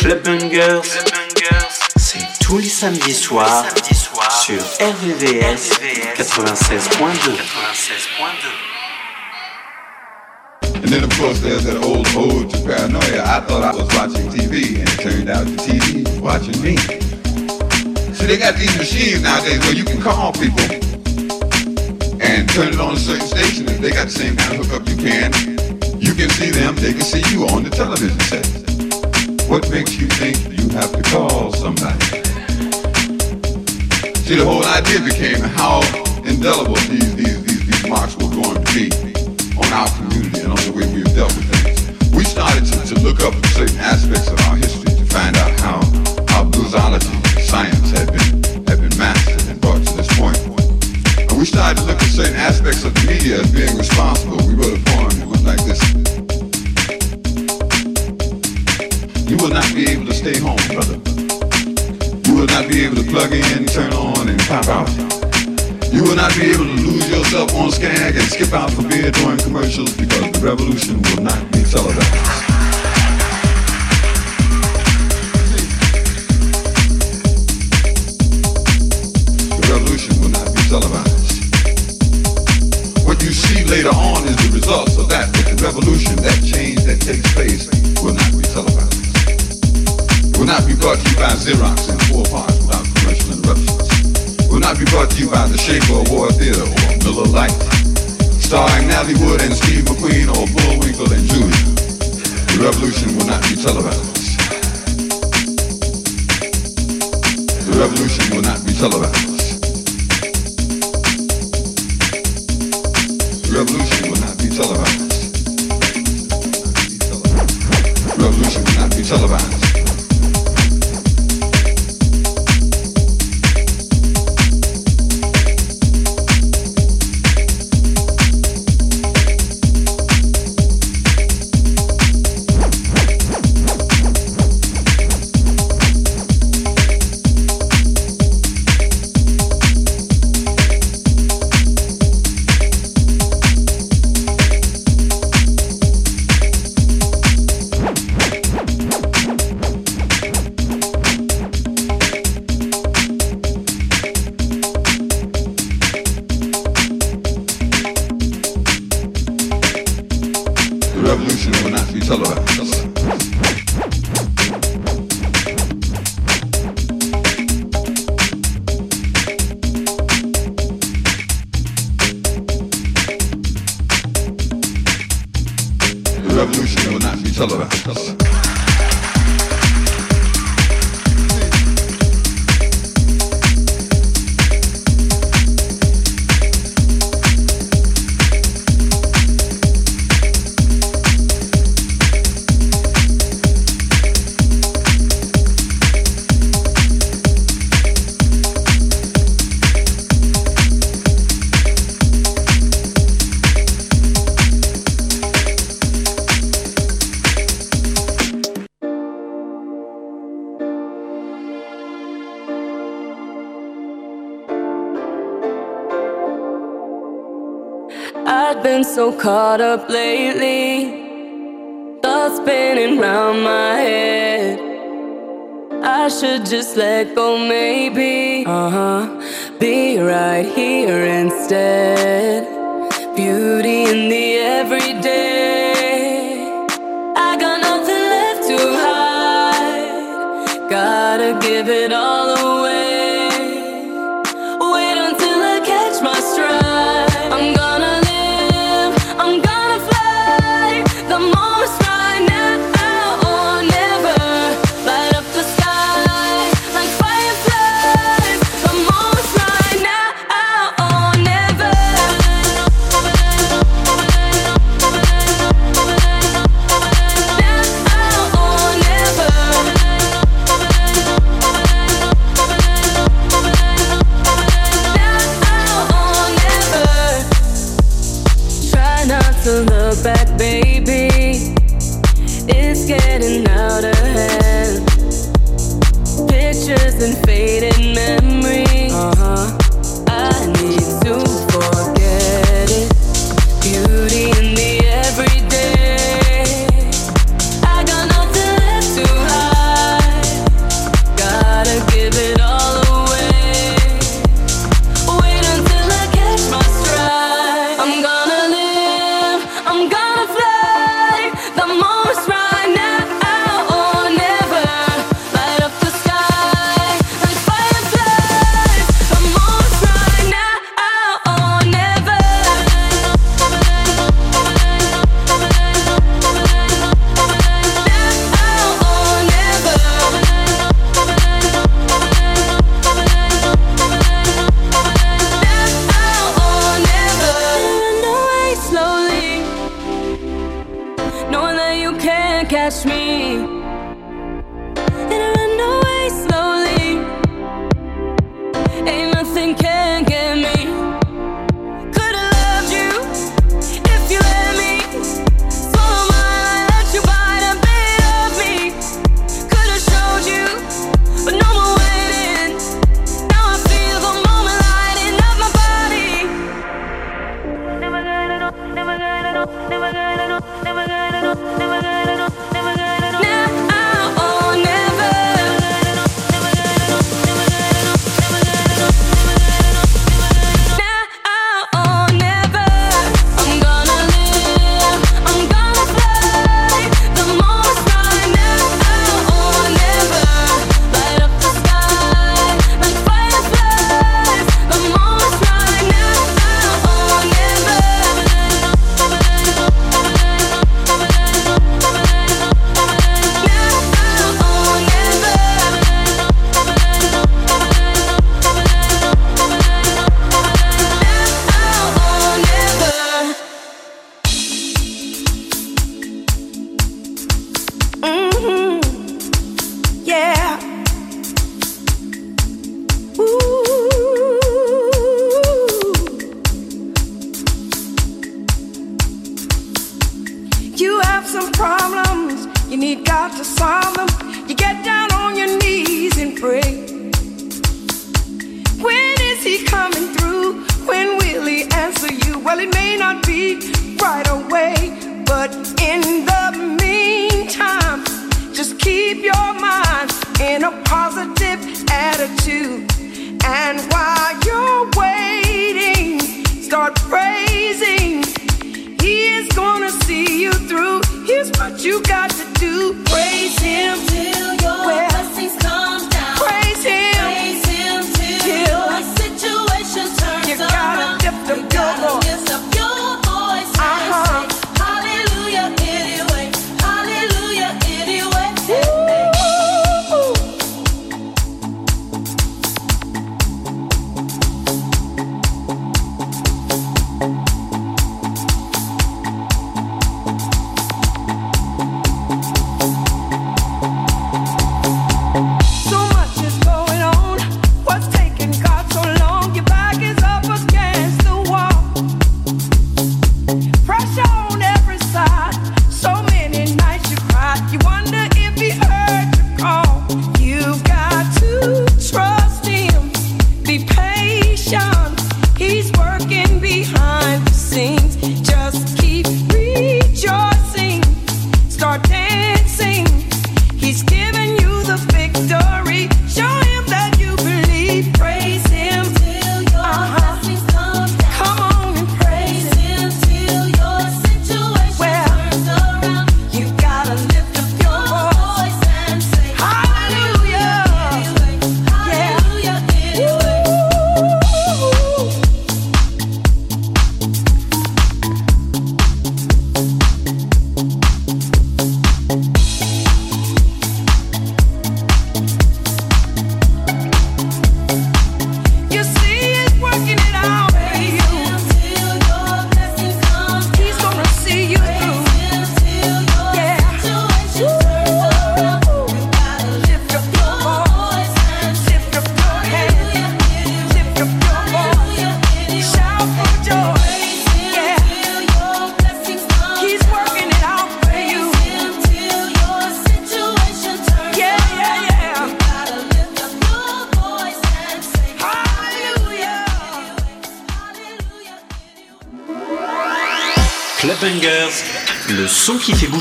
Club c'est tous les samedis soirs sur RVVS 96.2. And then of course there's that old ode to paranoia. I thought I was watching TV and it turned out the TV was watching me. See they got these machines nowadays where you can call people and turn it on a certain station. If they got the same kind of hookup you can, you can see them, they can see you on the television set. What makes you think you have to call somebody? See, the whole idea became how indelible these, these, these, these marks were going to be on our community and on the way we've dealt with things. We started to, to look up certain aspects of our history to find out how, how bluesology science had been, had been mastered and brought to this point. And we started to look at certain aspects of the media as being responsible. We wrote a poem You will not be able to stay home, brother. You will not be able to plug in, turn on, and pop out. You will not be able to lose yourself on Skag and skip out for beer during commercials because the revolution will not be televised. Revolution, that change that takes place, will not be televised will not be brought to you by Xerox in four parts without commercial interruptions. Will not be brought to you by the Schaefer War Theater or Miller Lite, starring Natalie Wood and Steve McQueen or Bullwinkle and Julia. The revolution will not be televised. The revolution will not be televised. So caught up lately. Thoughts spinning round my head. I should just let go, maybe. Uh huh. Be right here instead. Beauty in the everyday. I got nothing left to hide. Gotta give it all Keep your mind in a positive attitude. And while you're waiting, start praising. He is gonna see you through. Here's what you got to do. Praise him till your well, blessings come.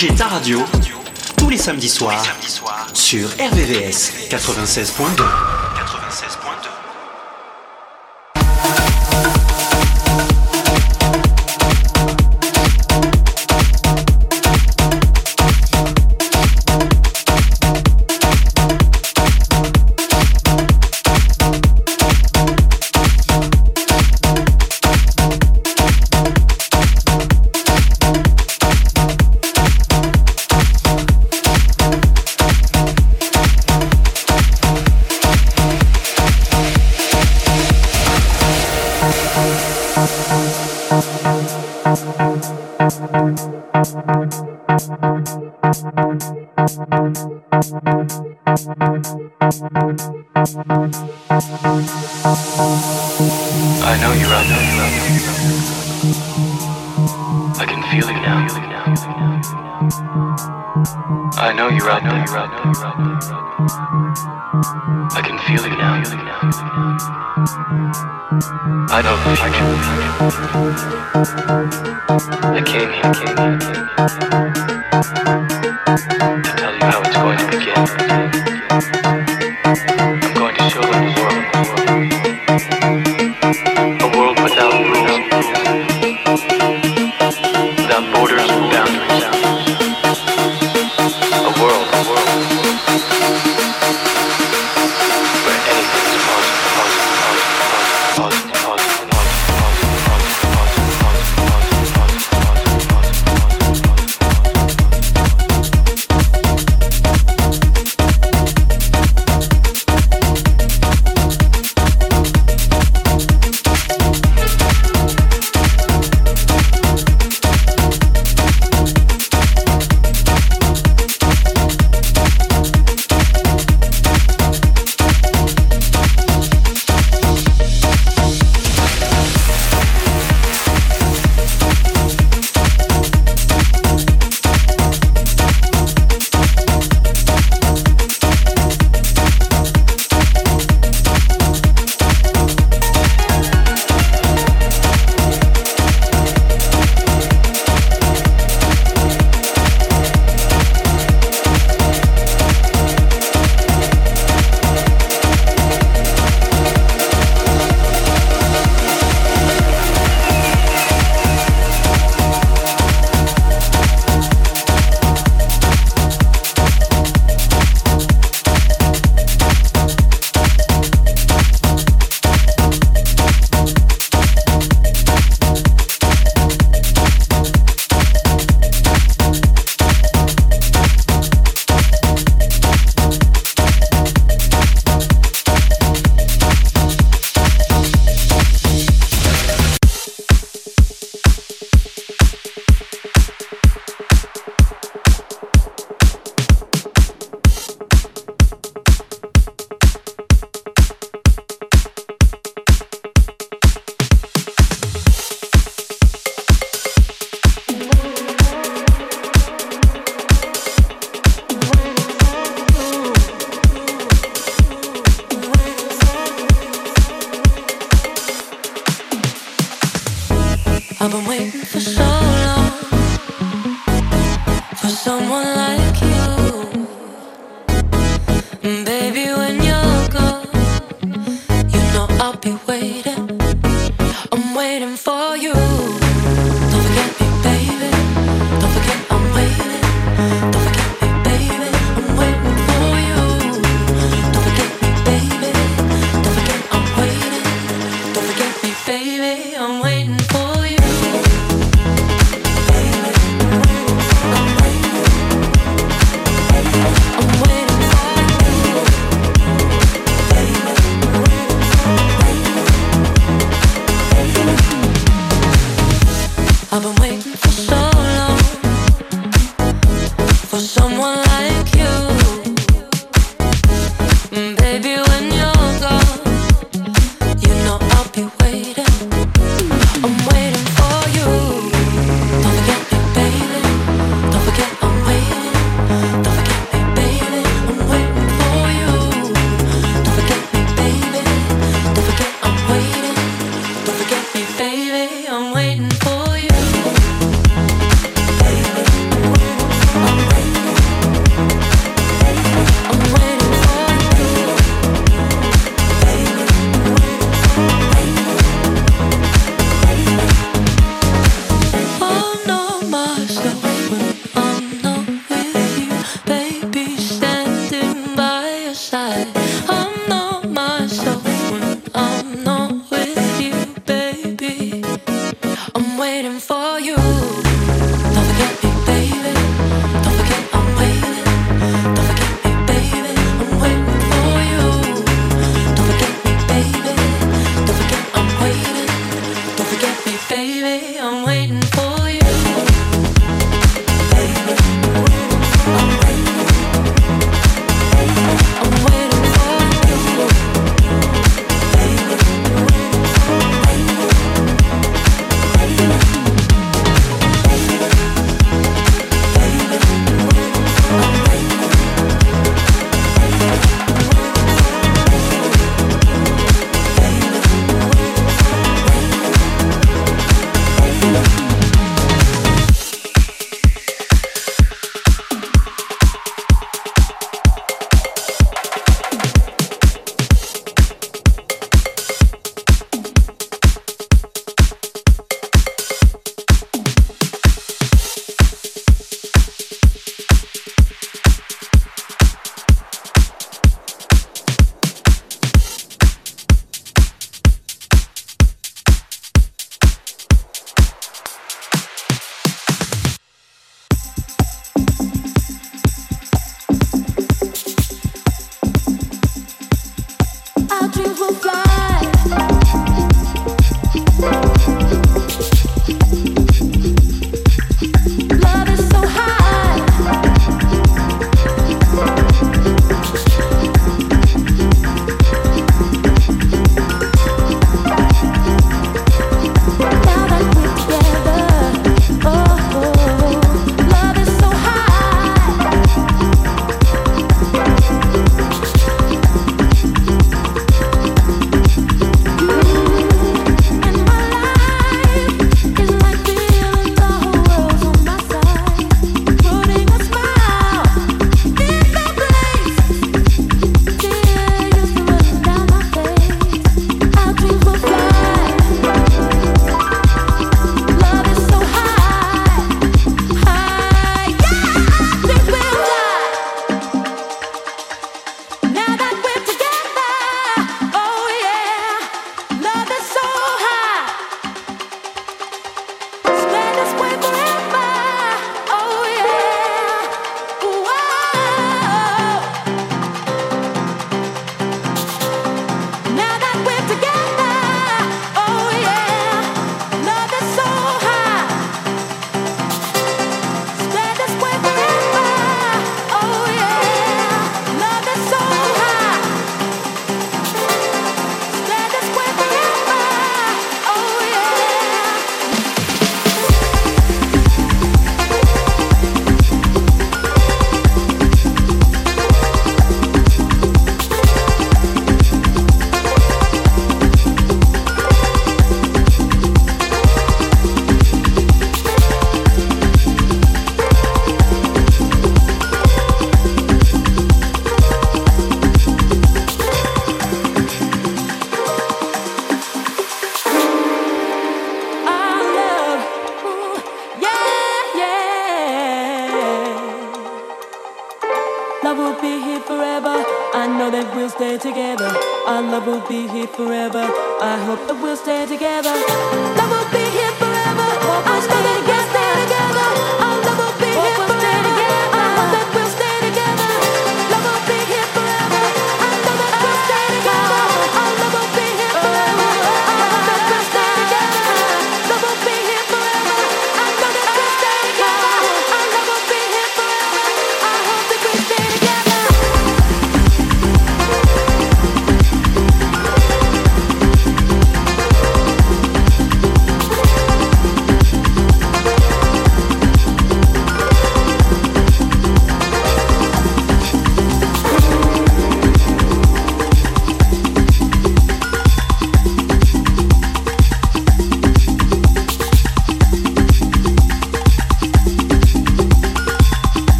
bouger ta radio tous les samedis soirs sur RVVS 96.2.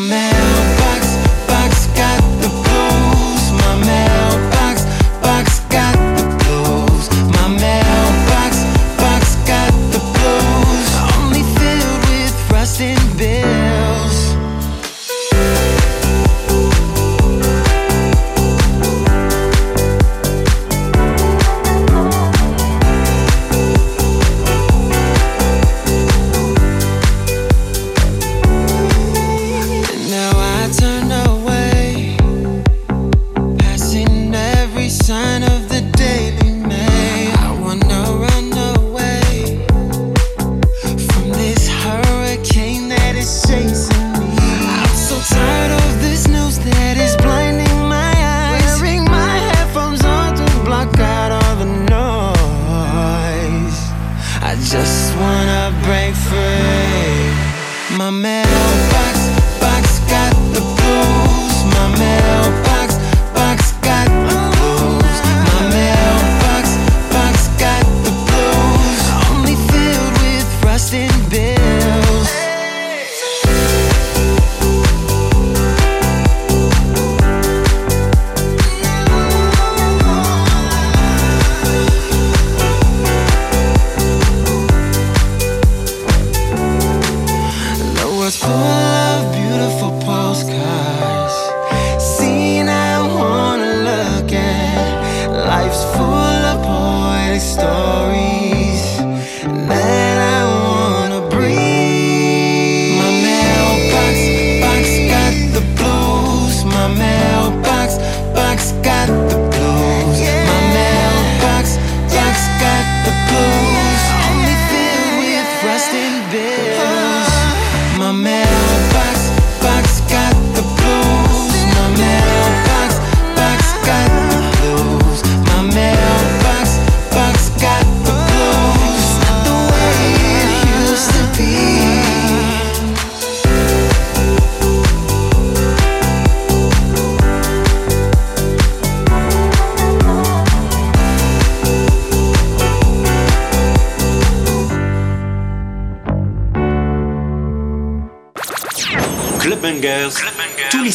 My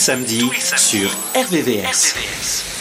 tous les samedis sur RVVS.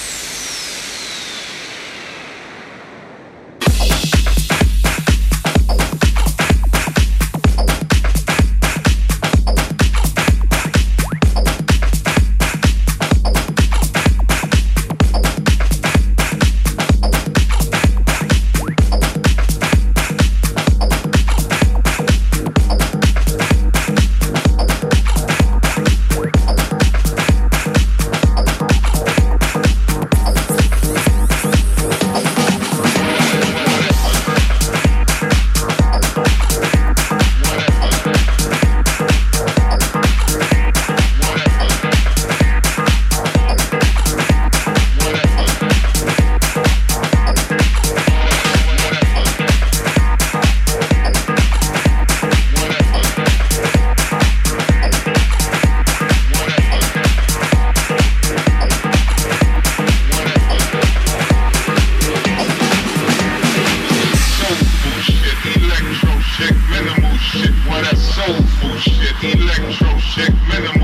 Check minimum.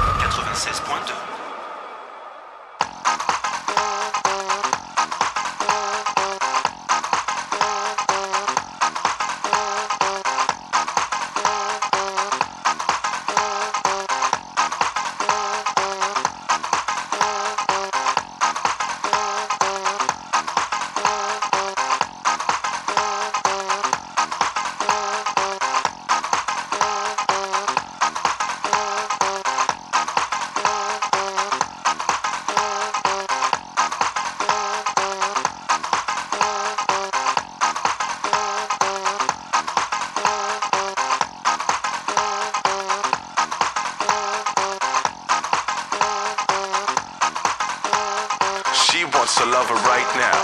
love her right now,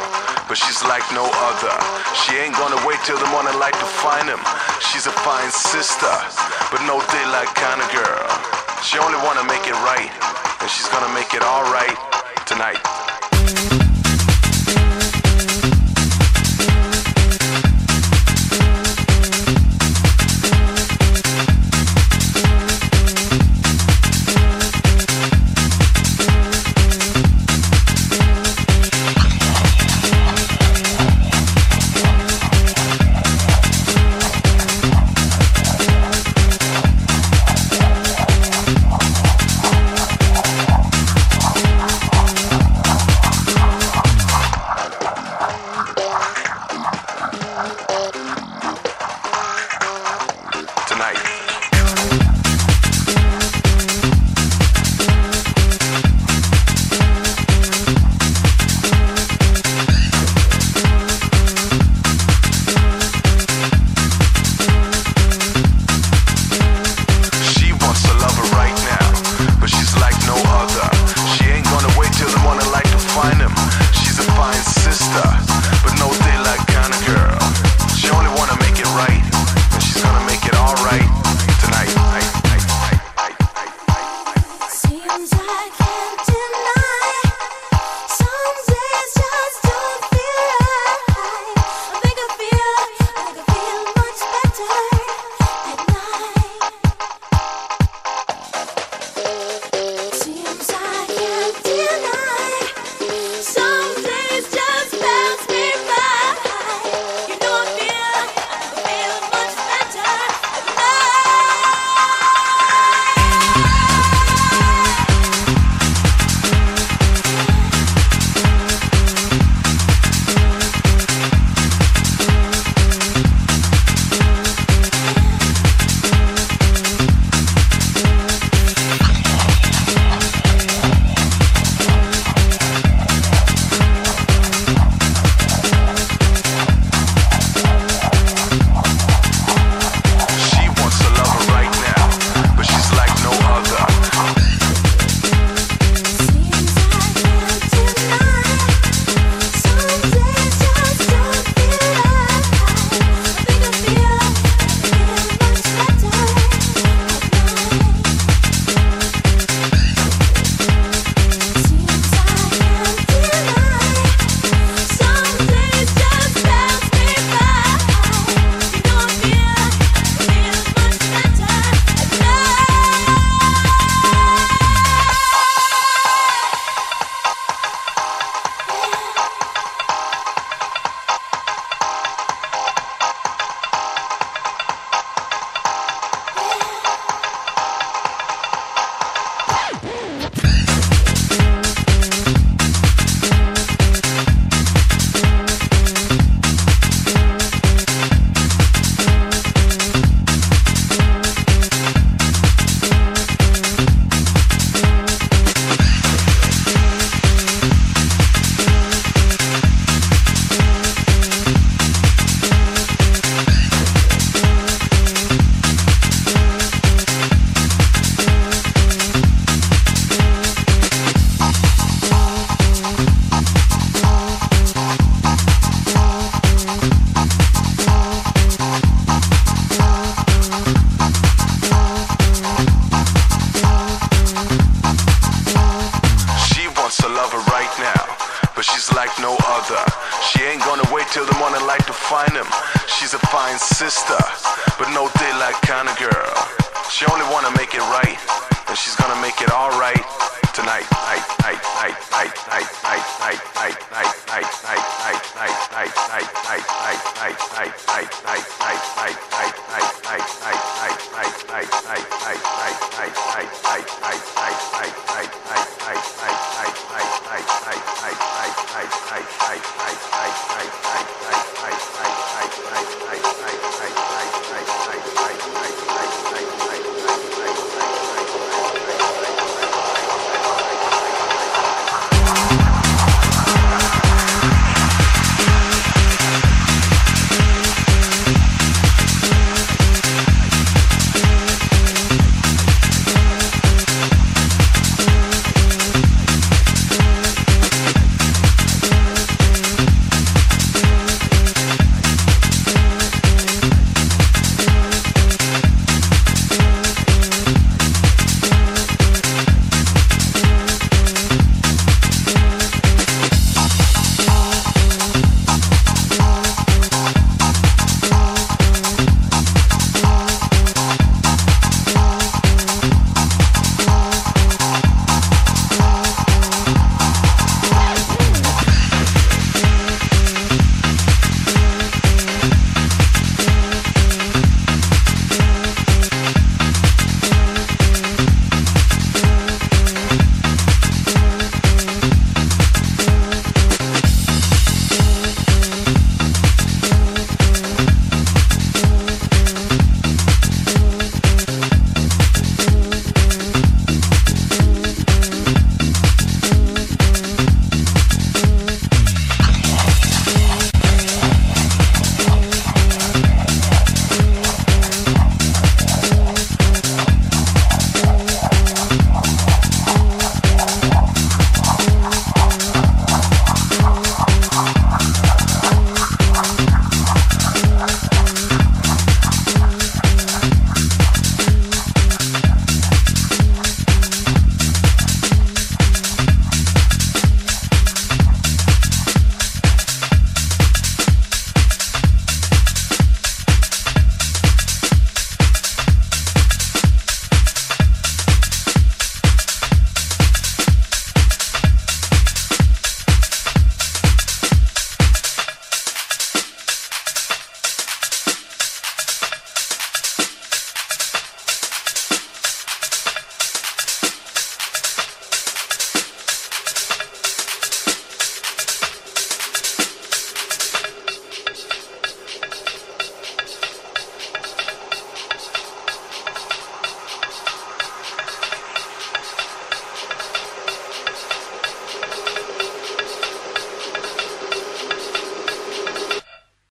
but she's like no other. She ain't gonna wait till the morning light to find him. She's a fine sister, but no daylight kind of girl. She only wanna make it right, and she's gonna make it alright tonight.